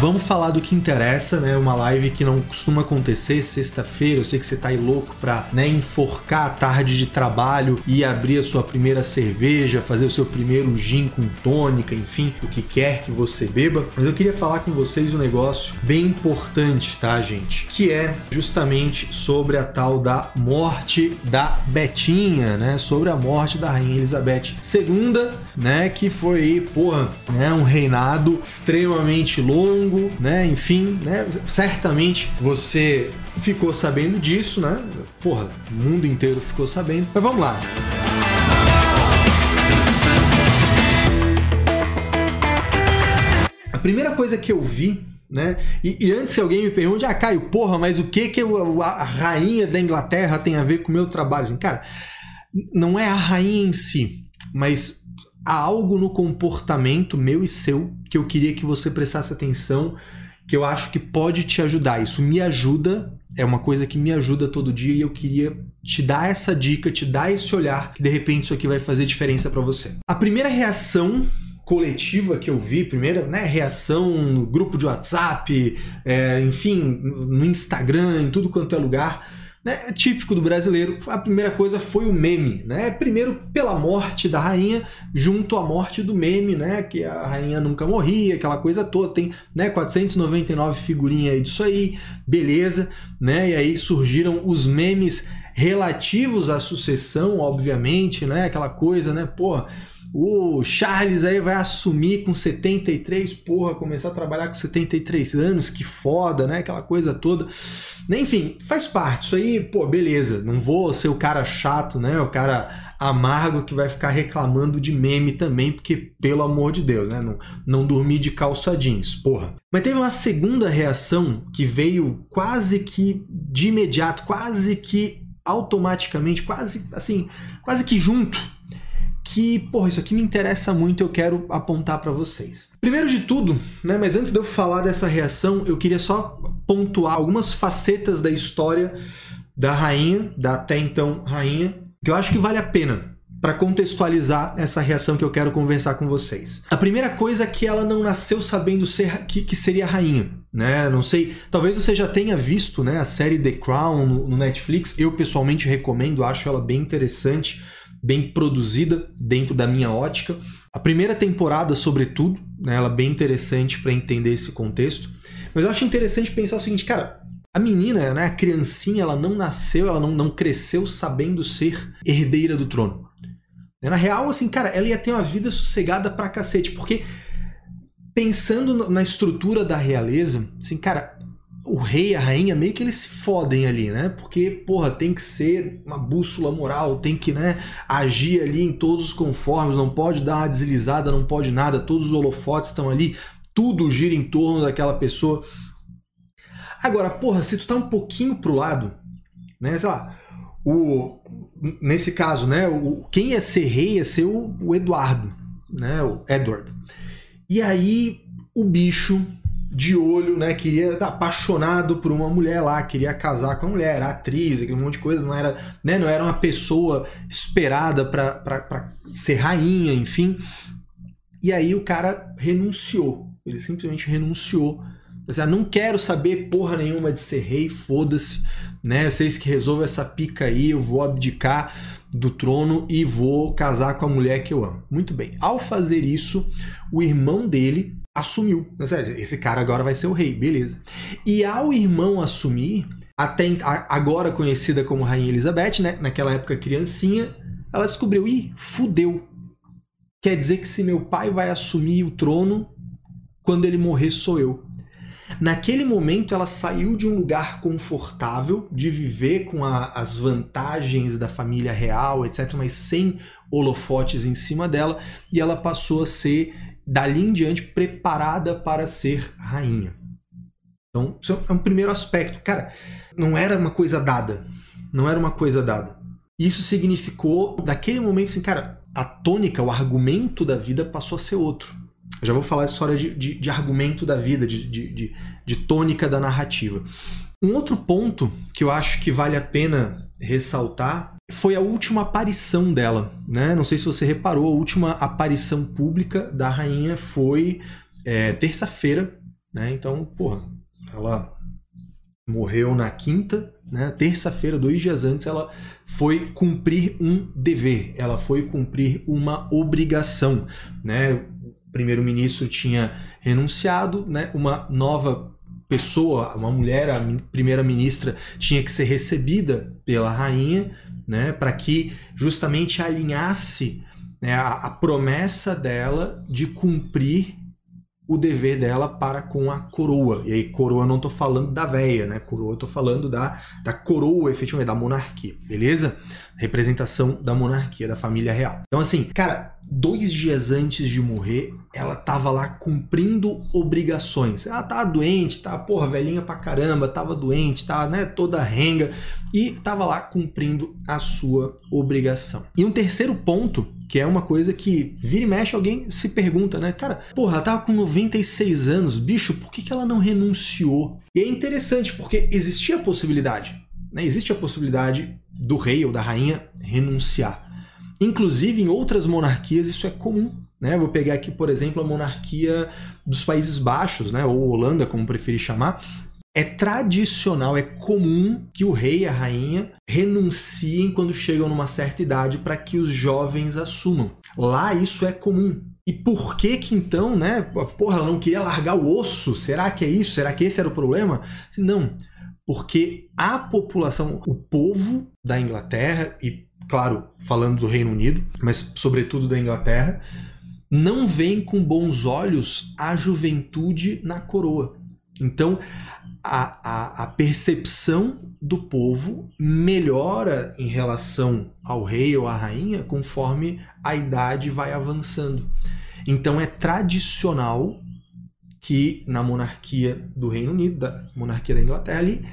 Vamos falar do que interessa, né? Uma live que não costuma acontecer sexta-feira. Eu sei que você tá aí louco pra né, enforcar a tarde de trabalho e abrir a sua primeira cerveja, fazer o seu primeiro gin com tônica, enfim, o que quer que você beba. Mas eu queria falar com vocês um negócio bem importante, tá, gente? Que é justamente sobre a tal da morte da Betinha, né? Sobre a morte da Rainha Elizabeth II, né? Que foi porra, né? Um reinado extremamente longo né? Enfim, né? Certamente você ficou sabendo disso, né? Porra, o mundo inteiro ficou sabendo. Mas vamos lá. A primeira coisa que eu vi né? E, e, antes se alguém me pergunte, ah, Caio, porra, mas o que que a rainha da Inglaterra tem a ver com o meu trabalho? Cara, não é a rainha em si, mas há algo no comportamento meu e seu que eu queria que você prestasse atenção, que eu acho que pode te ajudar. Isso me ajuda, é uma coisa que me ajuda todo dia e eu queria te dar essa dica, te dar esse olhar, que de repente isso aqui vai fazer diferença para você. A primeira reação coletiva que eu vi, primeira né, reação no grupo de WhatsApp, é, enfim, no Instagram, em tudo quanto é lugar, né, típico do brasileiro. A primeira coisa foi o meme, né? Primeiro pela morte da rainha, junto à morte do meme, né? Que a rainha nunca morria, aquela coisa toda. Tem, né, 499 figurinhas aí disso aí, beleza, né? E aí surgiram os memes relativos à sucessão, obviamente, né? Aquela coisa, né? Porra, o Charles aí vai assumir com 73, porra, começar a trabalhar com 73 anos, que foda, né? Aquela coisa toda. Enfim, faz parte. Isso aí, pô, beleza. Não vou ser o cara chato, né? O cara amargo que vai ficar reclamando de meme também, porque, pelo amor de Deus, né? Não, não dormir de calça jeans, porra. Mas teve uma segunda reação que veio quase que de imediato, quase que automaticamente, quase assim, quase que junto que, porra, isso aqui me interessa muito, eu quero apontar para vocês. Primeiro de tudo, né, mas antes de eu falar dessa reação, eu queria só pontuar algumas facetas da história da rainha, da até então rainha, que eu acho que vale a pena para contextualizar essa reação que eu quero conversar com vocês. A primeira coisa é que ela não nasceu sabendo ser que, que seria rainha, né? Não sei, talvez você já tenha visto, né, a série The Crown no, no Netflix. Eu pessoalmente recomendo, acho ela bem interessante bem produzida dentro da minha ótica. A primeira temporada, sobretudo, né, ela é bem interessante para entender esse contexto. Mas eu acho interessante pensar o seguinte, cara, a menina, né, a criancinha, ela não nasceu, ela não, não cresceu sabendo ser herdeira do trono. Na real, assim, cara, ela ia ter uma vida sossegada pra cacete, porque pensando na estrutura da realeza, assim, cara, o rei a rainha meio que eles se fodem ali, né? Porque, porra, tem que ser uma bússola moral, tem que, né, agir ali em todos os conformes, não pode dar uma deslizada, não pode nada, todos os holofotes estão ali, tudo gira em torno daquela pessoa. Agora, porra, se tu tá um pouquinho pro lado, né, sei lá, o, nesse caso, né, o, quem ia ser rei ia ser o, o Eduardo, né, o Edward. E aí o bicho de olho, né? Queria tá apaixonado por uma mulher lá, queria casar com a mulher, era atriz, aquele monte de coisa, não era, né? Não era uma pessoa esperada para ser rainha, enfim. E aí o cara renunciou. Ele simplesmente renunciou. Assim, não quero saber porra nenhuma de ser rei, foda-se, né? Vocês que resolvam essa pica aí, eu vou abdicar do trono e vou casar com a mulher que eu amo. Muito bem. Ao fazer isso, o irmão dele assumiu. Esse cara agora vai ser o rei, beleza. E ao irmão assumir, até agora conhecida como Rainha Elizabeth, né? Naquela época criancinha, ela descobriu, ih, fudeu. Quer dizer que se meu pai vai assumir o trono, quando ele morrer sou eu. Naquele momento, ela saiu de um lugar confortável, de viver com a, as vantagens da família real, etc., mas sem holofotes em cima dela, e ela passou a ser dali em diante preparada para ser rainha. Então, isso é um primeiro aspecto. Cara, não era uma coisa dada. Não era uma coisa dada. Isso significou, daquele momento, assim, cara, a tônica, o argumento da vida passou a ser outro. Eu já vou falar a história de, de, de argumento da vida, de, de, de tônica da narrativa. Um outro ponto que eu acho que vale a pena ressaltar foi a última aparição dela, né? Não sei se você reparou, a última aparição pública da rainha foi é, terça-feira, né? Então, porra, ela morreu na quinta, né? Terça-feira, dois dias antes, ela foi cumprir um dever, ela foi cumprir uma obrigação, né? O primeiro-ministro tinha renunciado, né? Uma nova pessoa, uma mulher, a primeira-ministra, tinha que ser recebida pela rainha, né? Para que justamente alinhasse né, a, a promessa dela de cumprir o dever dela para com a coroa. E aí, coroa não tô falando da véia, né? Coroa tô falando da, da coroa, efetivamente, da monarquia, beleza? Representação da monarquia, da família real. Então, assim, cara, dois dias antes de morrer, ela tava lá cumprindo obrigações. Ela tava doente, tá, porra, velhinha pra caramba, tava doente, tava, né, toda renga, e tava lá cumprindo a sua obrigação. E um terceiro ponto que é uma coisa que vira e mexe alguém se pergunta, né? Cara, porra, ela tava com 96 anos, bicho, por que, que ela não renunciou? E é interessante porque existia a possibilidade, né? Existe a possibilidade do rei ou da rainha renunciar. Inclusive, em outras monarquias isso é comum. Né? Vou pegar aqui, por exemplo, a monarquia dos Países Baixos, né? ou Holanda, como preferir chamar, é tradicional, é comum que o rei e a rainha renunciem quando chegam numa certa idade para que os jovens assumam. Lá isso é comum. E por que que então, né? Porra, ela não queria largar o osso? Será que é isso? Será que esse era o problema? Não, porque a população, o povo da Inglaterra e claro, falando do Reino Unido, mas sobretudo da Inglaterra, não veem com bons olhos a juventude na coroa. Então, a, a, a percepção do povo melhora em relação ao rei ou à rainha conforme a idade vai avançando. Então é tradicional que na monarquia do Reino Unido, da monarquia da Inglaterra, ali,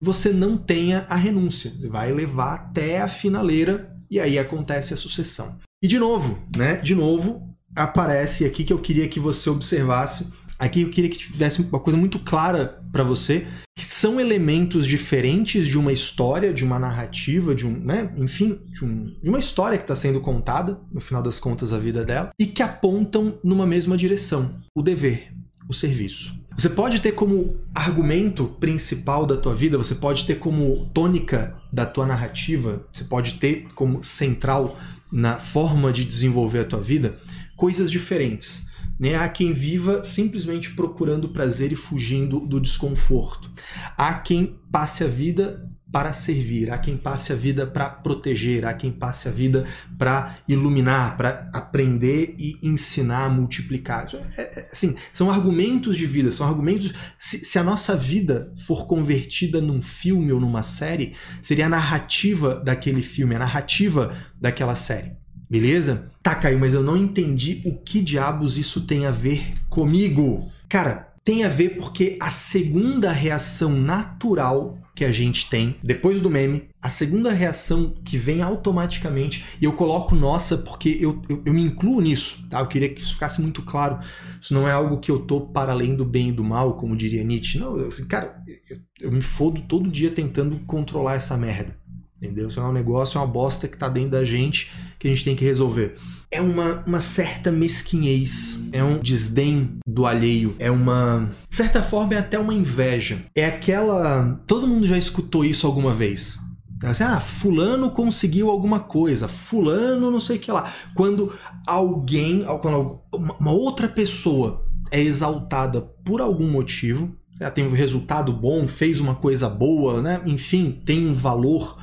você não tenha a renúncia. Vai levar até a finaleira e aí acontece a sucessão. E de novo, né? De novo, aparece aqui que eu queria que você observasse Aqui eu queria que tivesse uma coisa muito clara para você, que são elementos diferentes de uma história, de uma narrativa, de um, né, enfim, de, um, de uma história que está sendo contada, no final das contas, a vida dela, e que apontam numa mesma direção: o dever, o serviço. Você pode ter como argumento principal da tua vida, você pode ter como tônica da tua narrativa, você pode ter como central na forma de desenvolver a tua vida coisas diferentes. Né? Há quem viva simplesmente procurando prazer e fugindo do desconforto. Há quem passe a vida para servir, há quem passe a vida para proteger, há quem passe a vida para iluminar, para aprender e ensinar, multiplicar. É, é, assim, são argumentos de vida, são argumentos. Se, se, a nossa vida for convertida num filme ou numa série, seria a narrativa daquele filme, a narrativa daquela série. Beleza? Tá, Caio, mas eu não entendi o que diabos isso tem a ver comigo. Cara, tem a ver porque a segunda reação natural que a gente tem depois do meme, a segunda reação que vem automaticamente, e eu coloco nossa porque eu, eu, eu, me incluo nisso, tá? Eu queria que isso ficasse muito claro. Isso não é algo que eu tô para além do bem e do mal, como diria Nietzsche. Não, eu, assim, cara, eu, eu me fodo todo dia tentando controlar essa merda. Entendeu? Isso é um negócio, é uma bosta que tá dentro da gente que a gente tem que resolver. É uma, uma certa mesquinhez, é um desdém do alheio, é uma. De certa forma, é até uma inveja. É aquela. Todo mundo já escutou isso alguma vez. Assim, ah, fulano conseguiu alguma coisa, fulano não sei o que lá. Quando alguém, quando uma outra pessoa é exaltada por algum motivo, tem um resultado bom, fez uma coisa boa, né? enfim, tem um valor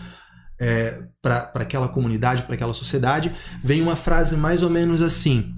é, para aquela comunidade, para aquela sociedade, vem uma frase mais ou menos assim: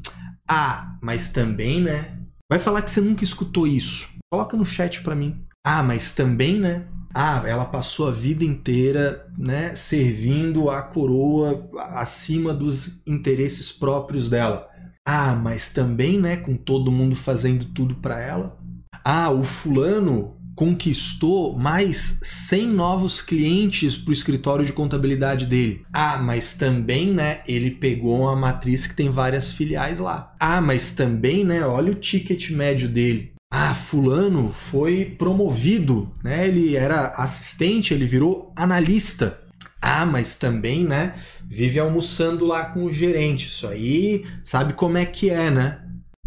Ah, mas também, né? Vai falar que você nunca escutou isso. Coloca no chat para mim. Ah, mas também, né? Ah, ela passou a vida inteira, né, servindo a coroa acima dos interesses próprios dela. Ah, mas também, né, com todo mundo fazendo tudo para ela. Ah, o fulano conquistou mais 100 novos clientes para o escritório de contabilidade dele. Ah, mas também, né, ele pegou uma matriz que tem várias filiais lá. Ah, mas também, né, olha o ticket médio dele. Ah, fulano foi promovido, né? Ele era assistente, ele virou analista. Ah, mas também, né, vive almoçando lá com o gerente. Isso aí, sabe como é que é, né?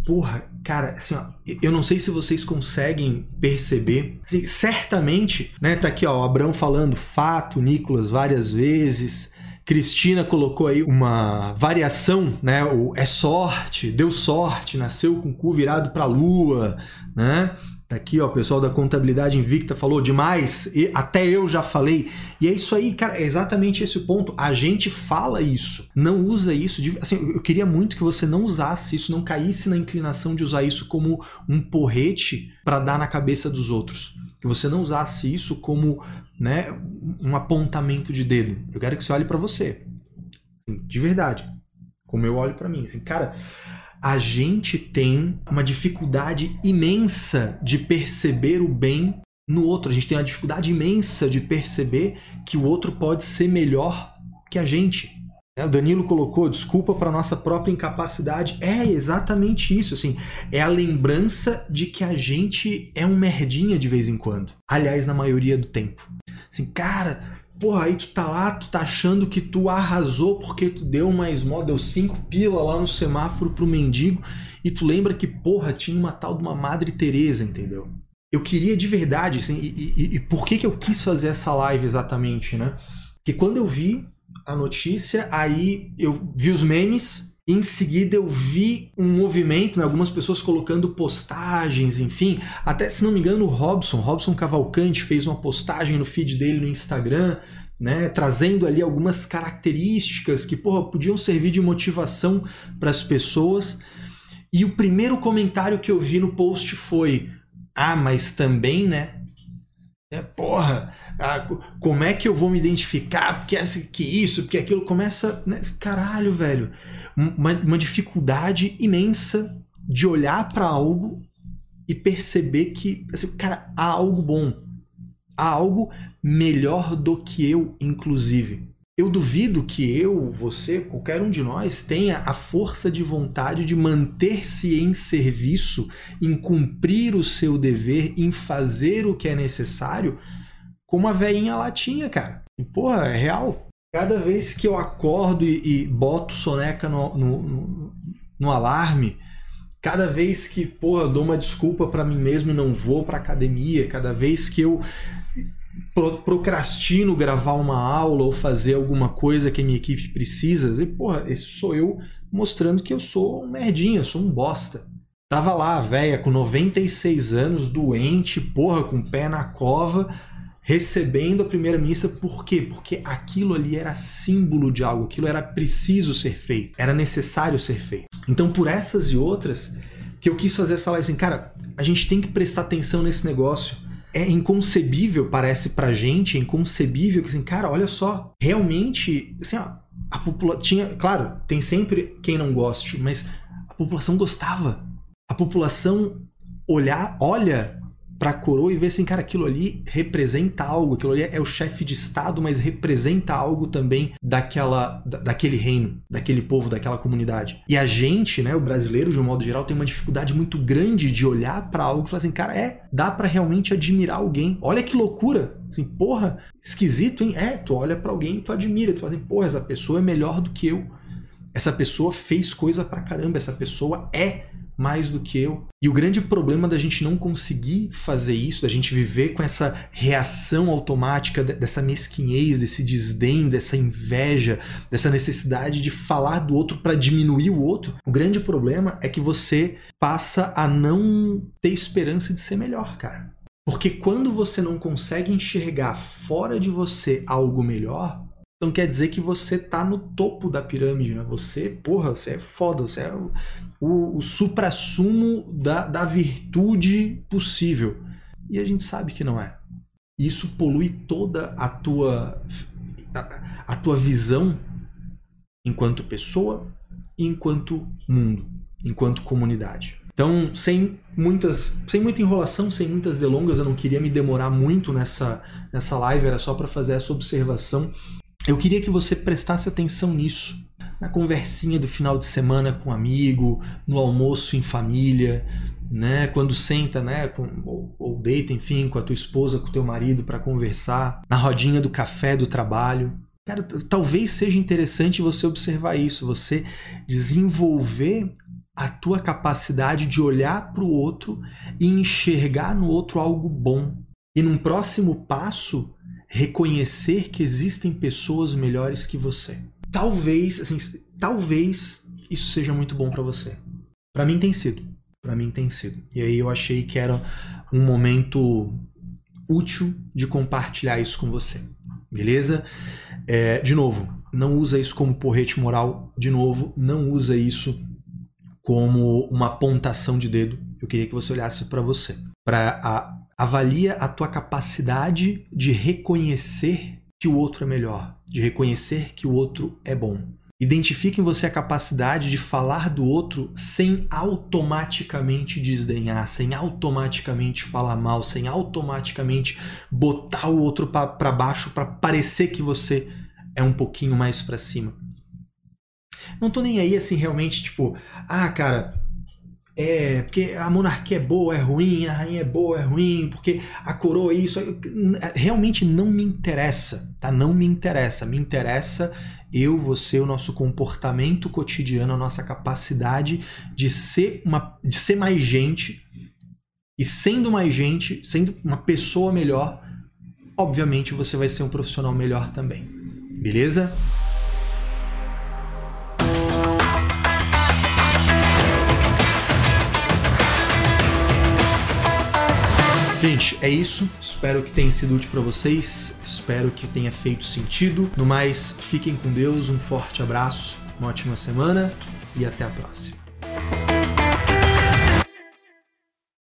Porra, cara, assim, ó, eu não sei se vocês conseguem perceber. Assim, certamente, né? Tá aqui, ó, o Abrão falando fato, Nicolas, várias vezes. Cristina colocou aí uma variação, né? O é sorte, deu sorte, nasceu com o cu virado pra lua, né? Tá aqui, ó, o pessoal da contabilidade invicta falou demais, e até eu já falei. E é isso aí, cara, é exatamente esse ponto. A gente fala isso, não usa isso. De, assim, eu queria muito que você não usasse isso, não caísse na inclinação de usar isso como um porrete para dar na cabeça dos outros. Que você não usasse isso como, né, um apontamento de dedo. Eu quero que você olhe para você. De verdade. Como eu olho para mim, assim, cara, a gente tem uma dificuldade imensa de perceber o bem no outro. A gente tem uma dificuldade imensa de perceber que o outro pode ser melhor que a gente. É, o Danilo colocou desculpa para nossa própria incapacidade. É exatamente isso, assim. É a lembrança de que a gente é um merdinha de vez em quando. Aliás, na maioria do tempo. Assim, cara, Porra, aí tu tá lá, tu tá achando que tu arrasou porque tu deu uma esmola, deu cinco pila lá no semáforo pro mendigo e tu lembra que, porra, tinha uma tal de uma Madre Teresa, entendeu? Eu queria de verdade, assim, e, e, e por que que eu quis fazer essa live exatamente, né? Porque quando eu vi a notícia, aí eu vi os memes, em seguida eu vi um movimento, né, algumas pessoas colocando postagens, enfim. Até, se não me engano, o Robson, Robson Cavalcante, fez uma postagem no feed dele no Instagram, né, trazendo ali algumas características que porra, podiam servir de motivação para as pessoas. E o primeiro comentário que eu vi no post foi: Ah, mas também, né? É, porra, ah, como é que eu vou me identificar? Porque que isso, porque aquilo começa. Né? Caralho, velho uma, uma dificuldade imensa de olhar para algo e perceber que, assim, cara, há algo bom. Há algo melhor do que eu, inclusive. Eu duvido que eu, você, qualquer um de nós tenha a força de vontade de manter-se em serviço, em cumprir o seu dever, em fazer o que é necessário, como a veinha lá tinha, cara. E, porra, é real. Cada vez que eu acordo e, e boto soneca no, no, no, no, alarme, cada vez que, pô, eu dou uma desculpa para mim mesmo e não vou pra academia, cada vez que eu procrastino gravar uma aula ou fazer alguma coisa que a minha equipe precisa, e, porra, esse sou eu mostrando que eu sou um merdinha, sou um bosta. Tava lá, velha, com 96 anos, doente, porra, com o pé na cova, recebendo a primeira missa, por quê? Porque aquilo ali era símbolo de algo, aquilo era preciso ser feito, era necessário ser feito. Então, por essas e outras, que eu quis fazer essa live assim, cara, a gente tem que prestar atenção nesse negócio. É inconcebível, parece pra gente, é inconcebível que assim, cara, olha só, realmente, assim, ó, a população tinha, claro, tem sempre quem não goste, mas a população gostava. A população olhar, olha para a coroa e ver assim, cara, aquilo ali representa algo, aquilo ali é o chefe de estado, mas representa algo também daquela, daquele reino, daquele povo, daquela comunidade. E a gente, né, o brasileiro de um modo geral, tem uma dificuldade muito grande de olhar para algo e falar assim, cara, é, dá para realmente admirar alguém. Olha que loucura, assim, porra, esquisito, hein? É, tu olha para alguém e tu admira, tu fala assim, porra, essa pessoa é melhor do que eu. Essa pessoa fez coisa pra caramba, essa pessoa é mais do que eu. E o grande problema da gente não conseguir fazer isso, da gente viver com essa reação automática, dessa mesquinhez, desse desdém, dessa inveja, dessa necessidade de falar do outro para diminuir o outro, o grande problema é que você passa a não ter esperança de ser melhor, cara. Porque quando você não consegue enxergar fora de você algo melhor, então quer dizer que você tá no topo da pirâmide, né? Você, porra, você é foda, você é o, o, o supra-sumo da, da virtude possível. E a gente sabe que não é. Isso polui toda a tua, a, a tua visão enquanto pessoa e enquanto mundo, enquanto comunidade. Então, sem muitas, sem muita enrolação, sem muitas delongas, eu não queria me demorar muito nessa, nessa live, era só para fazer essa observação eu queria que você prestasse atenção nisso, na conversinha do final de semana com um amigo, no almoço em família, né? Quando senta, né? Com, ou, ou deita, enfim, com a tua esposa, com o teu marido para conversar, na rodinha do café do trabalho. Cara, talvez seja interessante você observar isso, você desenvolver a tua capacidade de olhar para o outro e enxergar no outro algo bom. E num próximo passo, reconhecer que existem pessoas melhores que você. Talvez, assim, talvez isso seja muito bom para você. Para mim tem sido. Para mim tem sido. E aí eu achei que era um momento útil de compartilhar isso com você. Beleza? É, de novo, não usa isso como porrete moral. De novo, não usa isso como uma apontação de dedo. Eu queria que você olhasse para você, para avalia a tua capacidade de reconhecer que o outro é melhor, de reconhecer que o outro é bom. Identifique em você a capacidade de falar do outro sem automaticamente desdenhar, sem automaticamente falar mal, sem automaticamente botar o outro para baixo para parecer que você é um pouquinho mais para cima. Não tô nem aí assim realmente tipo, ah, cara, é, porque a monarquia é boa, é ruim, a rainha é boa, é ruim, porque a coroa é isso. Realmente não me interessa, tá? Não me interessa. Me interessa eu, você, o nosso comportamento cotidiano, a nossa capacidade de ser, uma, de ser mais gente. E sendo mais gente, sendo uma pessoa melhor, obviamente você vai ser um profissional melhor também. Beleza? Gente, é isso. Espero que tenha sido útil para vocês. Espero que tenha feito sentido. No mais, fiquem com Deus. Um forte abraço, uma ótima semana e até a próxima.